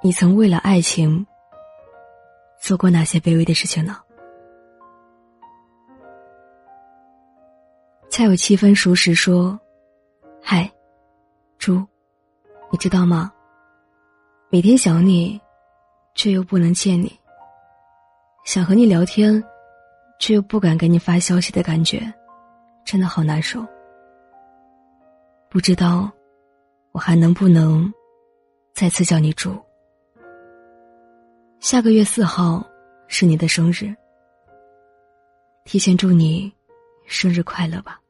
你曾为了爱情做过哪些卑微的事情呢？恰有七分熟时说：“嗨，猪，你知道吗？每天想你，却又不能见你；想和你聊天，却又不敢给你发消息的感觉，真的好难受。不知道我还能不能再次叫你猪？”下个月四号是你的生日，提前祝你生日快乐吧。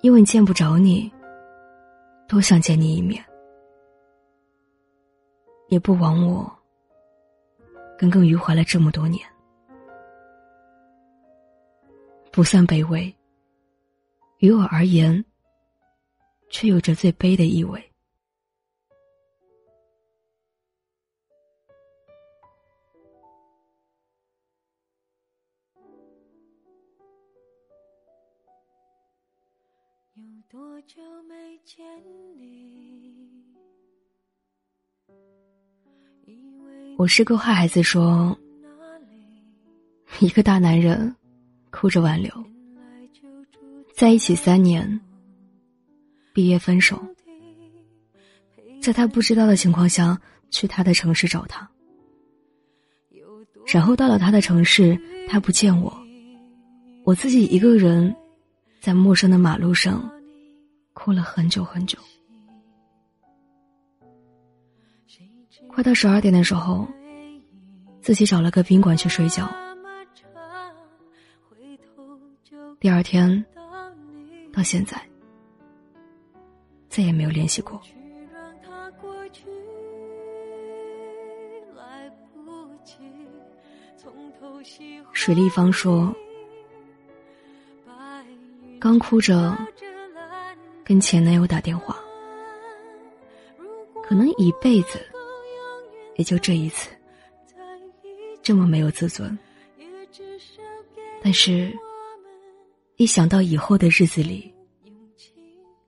因为见不着你，多想见你一面，也不枉我耿耿于怀了这么多年，不算卑微，于我而言，却有着最悲的意味。有多久没见你？我是个坏孩子，说 一个大男人哭着挽留，在一起三年，毕业分手，在他不知道的情况下去他的城市找他，然后到了他的城市，他不见我，我自己一个人在陌生的马路上。哭了很久很久，快到十二点的时候，自己找了个宾馆去睡觉。第二天到现在，再也没有联系过。水立方说：“刚哭着。”跟前男友打电话，可能一辈子也就这一次，这么没有自尊。但是，一想到以后的日子里，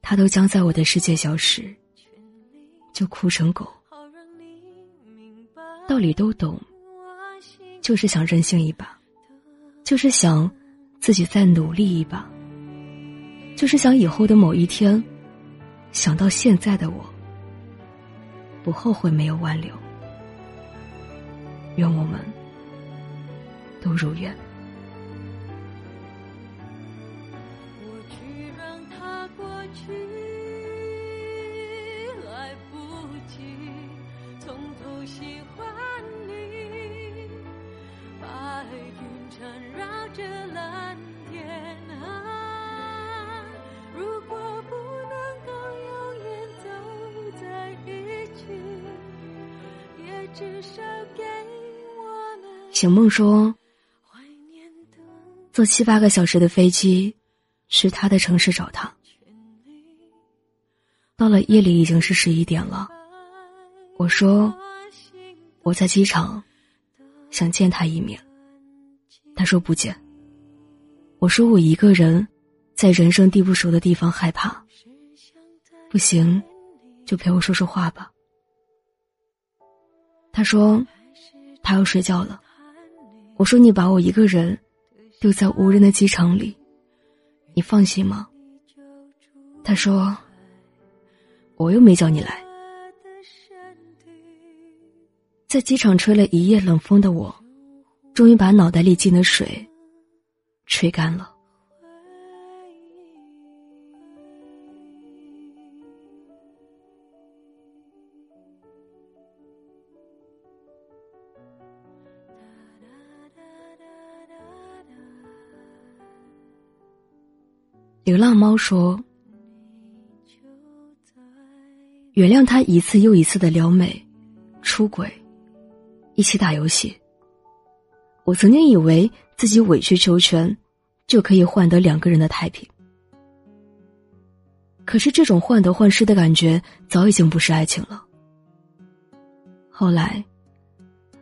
他都将在我的世界消失，就哭成狗。道理都懂，就是想任性一把，就是想自己再努力一把。就是想以后的某一天，想到现在的我，不后悔没有挽留。愿我们都如愿。醒梦说：“坐七八个小时的飞机，去他的城市找他。到了夜里已经是十一点了。我说我在机场，想见他一面。他说不见。我说我一个人，在人生地不熟的地方害怕。不行，就陪我说说话吧。他说他要睡觉了。”我说：“你把我一个人丢在无人的机场里，你放心吗？”他说：“我又没叫你来。”在机场吹了一夜冷风的我，终于把脑袋里进的水吹干了。流浪猫说：“原谅他一次又一次的撩妹、出轨，一起打游戏。我曾经以为自己委曲求全，就可以换得两个人的太平。可是这种患得患失的感觉，早已经不是爱情了。后来，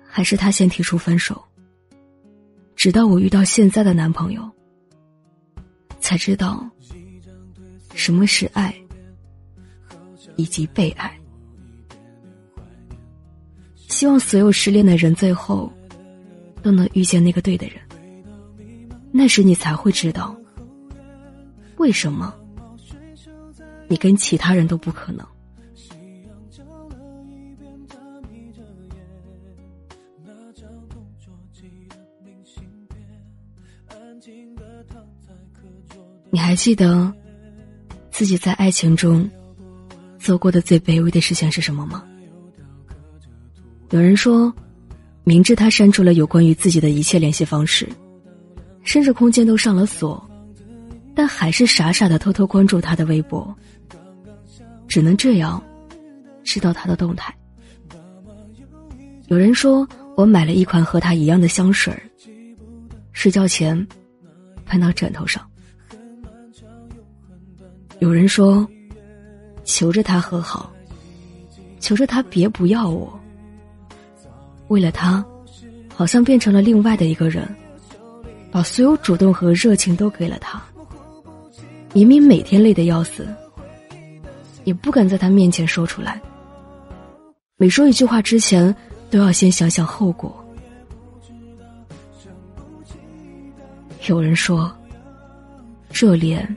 还是他先提出分手。直到我遇到现在的男朋友。”才知道什么是爱，以及被爱。希望所有失恋的人最后都能遇见那个对的人。那时你才会知道，为什么你跟其他人都不可能。还记得自己在爱情中做过的最卑微的事情是什么吗？有人说，明知他删除了有关于自己的一切联系方式，甚至空间都上了锁，但还是傻傻的偷偷关注他的微博，只能这样知道他的动态。有人说我买了一款和他一样的香水睡觉前喷到枕头上。有人说，求着他和好，求着他别不要我。为了他，好像变成了另外的一个人，把所有主动和热情都给了他。明明每天累得要死，也不敢在他面前说出来。每说一句话之前，都要先想想后果。有人说，热脸。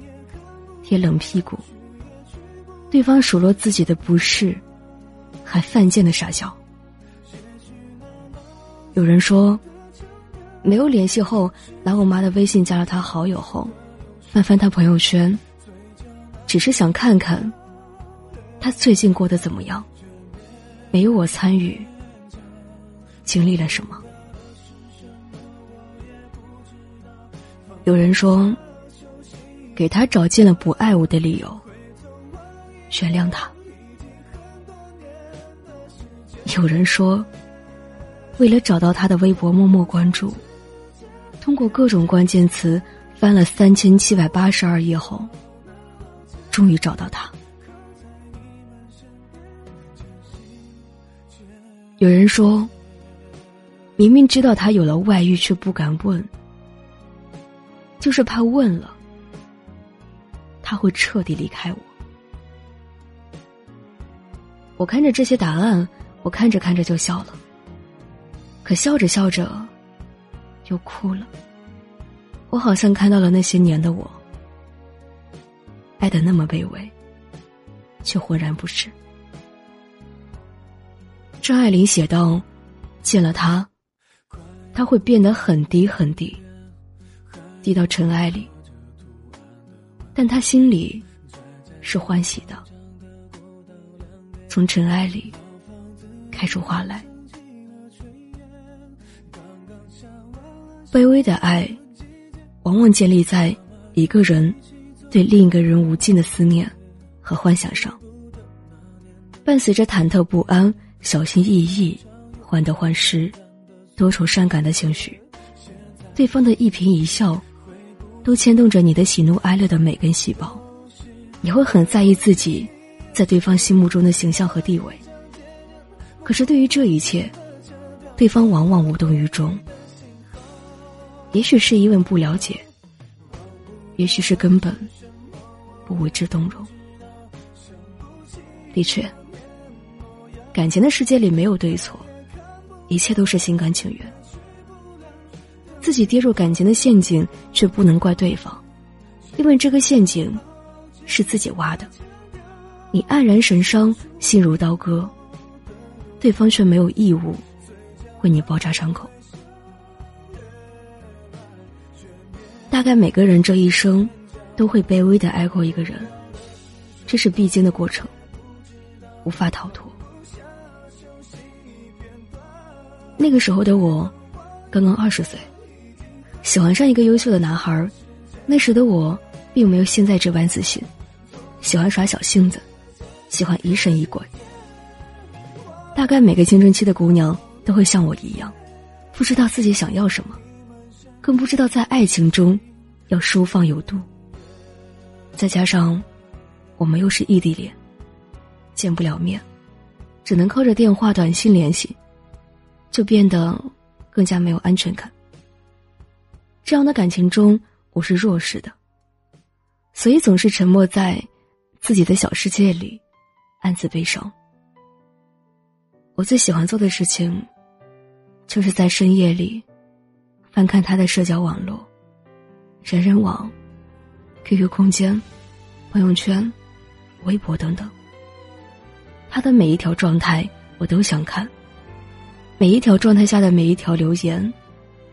贴冷屁股，对方数落自己的不是，还犯贱的傻笑。有人说，没有联系后，拿我妈的微信加了他好友后，翻翻他朋友圈，只是想看看他最近过得怎么样，没有我参与，经历了什么。有人说。给他找尽了不爱我的理由，原谅他。有人说，为了找到他的微博，默默关注，通过各种关键词翻了三千七百八十二页后，终于找到他。有人说，明明知道他有了外遇，却不敢问，就是怕问了。他会彻底离开我。我看着这些答案，我看着看着就笑了。可笑着笑着，又哭了。我好像看到了那些年的我，爱的那么卑微，却浑然不知。张爱玲写道：“见了他，他会变得很低很低，低到尘埃里。”但他心里是欢喜的，从尘埃里开出花来。卑微的爱，往往建立在一个人对另一个人无尽的思念和幻想上，伴随着忐忑不安、小心翼翼、患得患失、多愁善感的情绪，对方的一颦一笑。都牵动着你的喜怒哀乐的每根细胞，你会很在意自己在对方心目中的形象和地位。可是对于这一切，对方往往无动于衷。也许是因为不了解，也许是根本不为之动容。的确，感情的世界里没有对错，一切都是心甘情愿。自己跌入感情的陷阱，却不能怪对方，因为这个陷阱是自己挖的。你黯然神伤，心如刀割，对方却没有义务为你包扎伤口。大概每个人这一生都会卑微的爱过一个人，这是必经的过程，无法逃脱。那个时候的我，刚刚二十岁。喜欢上一个优秀的男孩，那时的我并没有现在这般自信，喜欢耍小性子，喜欢疑神疑鬼。大概每个青春期的姑娘都会像我一样，不知道自己想要什么，更不知道在爱情中要收放有度。再加上我们又是异地恋，见不了面，只能靠着电话、短信联系，就变得更加没有安全感。这样的感情中，我是弱势的，所以总是沉默在自己的小世界里，暗自悲伤。我最喜欢做的事情，就是在深夜里翻看他的社交网络、人人网、QQ 空间、朋友圈、微博等等。他的每一条状态我都想看，每一条状态下的每一条留言，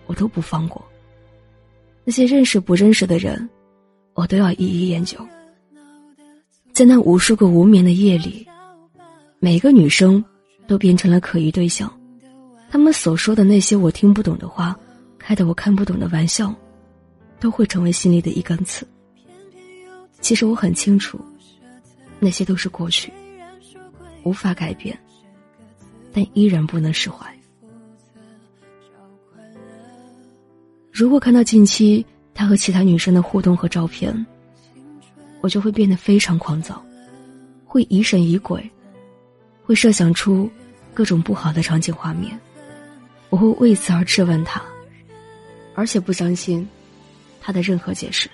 我都不放过。那些认识不认识的人，我都要一一研究。在那无数个无眠的夜里，每个女生都变成了可疑对象，他们所说的那些我听不懂的话，开的我看不懂的玩笑，都会成为心里的一根刺。其实我很清楚，那些都是过去。无法改变，但依然不能释怀。如果看到近期他和其他女生的互动和照片，我就会变得非常狂躁，会疑神疑鬼，会设想出各种不好的场景画面。我会为此而质问他，而且不相信他的任何解释。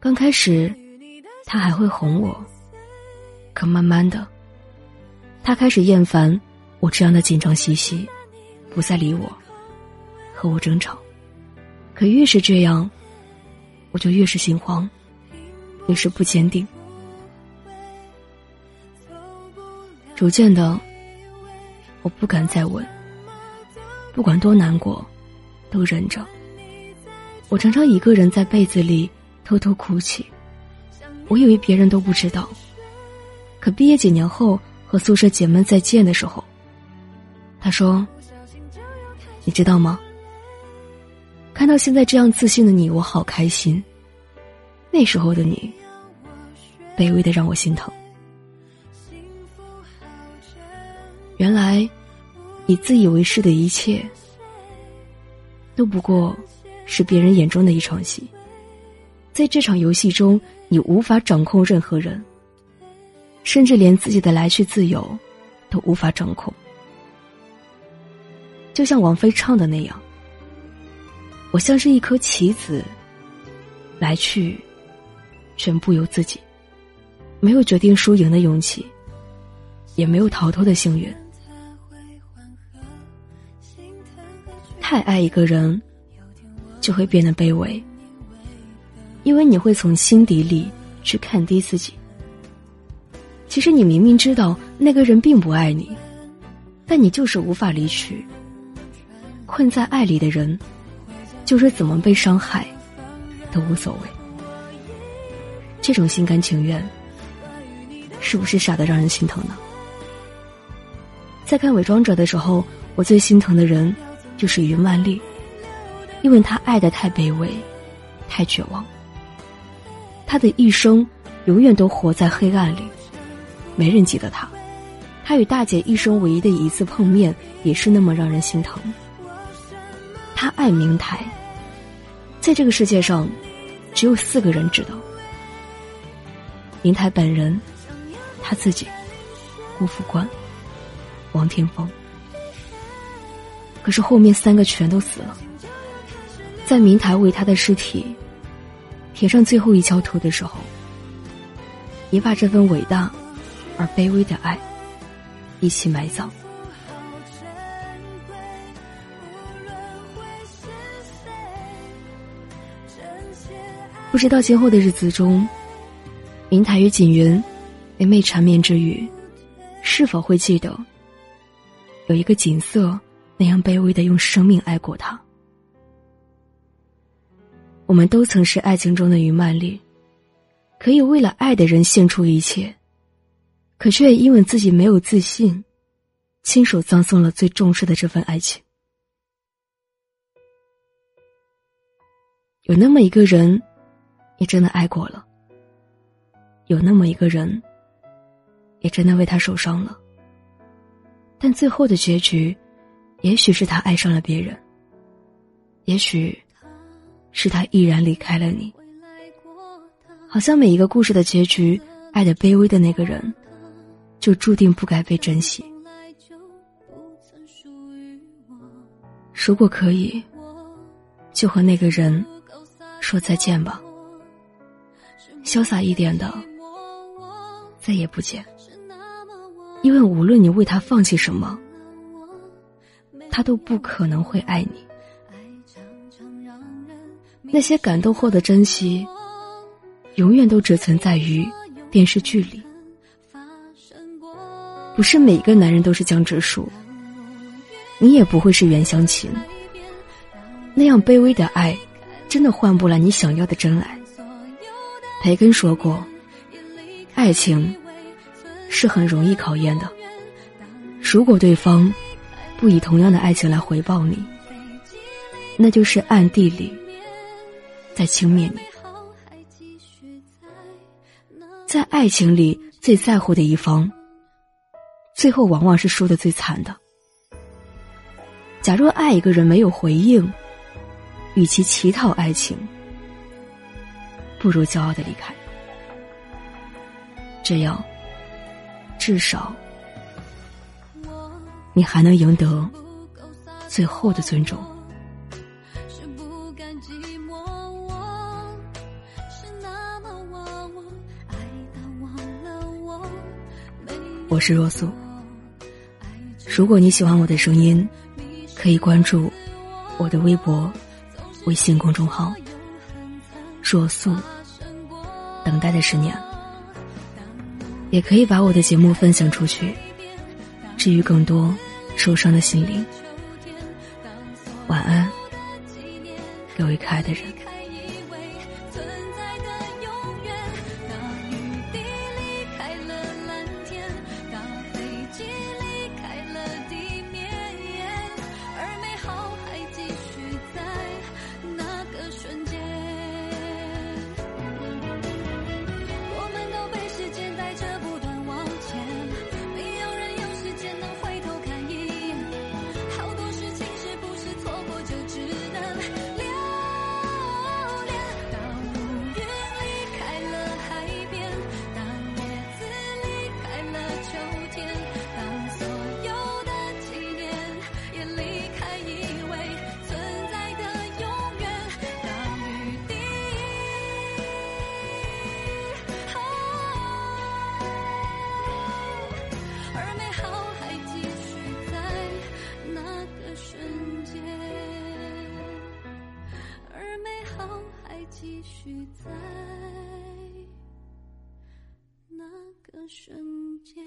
刚开始，他还会哄我。可慢慢的，他开始厌烦我这样的紧张兮兮，不再理我，和我争吵。可越是这样，我就越是心慌，越是不坚定。逐渐的，我不敢再问，不管多难过，都忍着。我常常一个人在被子里偷偷哭泣，我以为别人都不知道。可毕业几年后和宿舍姐妹再见的时候，他说：“你知道吗？看到现在这样自信的你，我好开心。那时候的你，卑微的让我心疼。原来，你自以为是的一切，都不过是别人眼中的一场戏。在这场游戏中，你无法掌控任何人。”甚至连自己的来去自由，都无法掌控。就像王菲唱的那样：“我像是一颗棋子，来去全不由自己，没有决定输赢的勇气，也没有逃脱的幸运。太爱一个人，就会变得卑微，因为你会从心底里去看低自己。”其实你明明知道那个人并不爱你，但你就是无法离去。困在爱里的人，就是怎么被伤害，都无所谓。这种心甘情愿，是不是傻的让人心疼呢？在看《伪装者》的时候，我最心疼的人就是云万丽，因为他爱的太卑微，太绝望。他的一生永远都活在黑暗里。没人记得他，他与大姐一生唯一的一次碰面，也是那么让人心疼。他爱明台，在这个世界上，只有四个人知道：明台本人、他自己、顾副官、王天风。可是后面三个全都死了。在明台为他的尸体填上最后一锹土的时候，也把这份伟大。而卑微的爱，一起埋葬。不知道今后的日子中，明台与锦云每每缠绵之余，是否会记得有一个锦瑟那样卑微的用生命爱过他？我们都曾是爱情中的余曼丽，可以为了爱的人献出一切。可却因为自己没有自信，亲手葬送了最重视的这份爱情。有那么一个人，也真的爱过了；有那么一个人，也真的为他受伤了。但最后的结局，也许是他爱上了别人，也许是他毅然离开了你。好像每一个故事的结局，爱的卑微的那个人。就注定不该被珍惜。如果可以，就和那个人说再见吧。潇洒一点的，再也不见。因为无论你为他放弃什么，他都不可能会爱你。那些感动后的珍惜，永远都只存在于电视剧里。不是每个男人都是江直树，你也不会是袁湘琴。那样卑微的爱，真的换不来你想要的真爱。培根说过，爱情。是很容易考验的。如果对方不以同样的爱情来回报你，那就是暗地里在轻蔑你。在爱情里最在乎的一方，最后往往是输的最惨的。假若爱一个人没有回应，与其乞讨爱情，不如骄傲的离开。这样。至少，你还能赢得最后的尊重。我是若素。如果你喜欢我的声音，可以关注我的微博、微信公众号“若素”。等待的十年。也可以把我的节目分享出去，治愈更多受伤的心灵。晚安，各位可爱的人。瞬间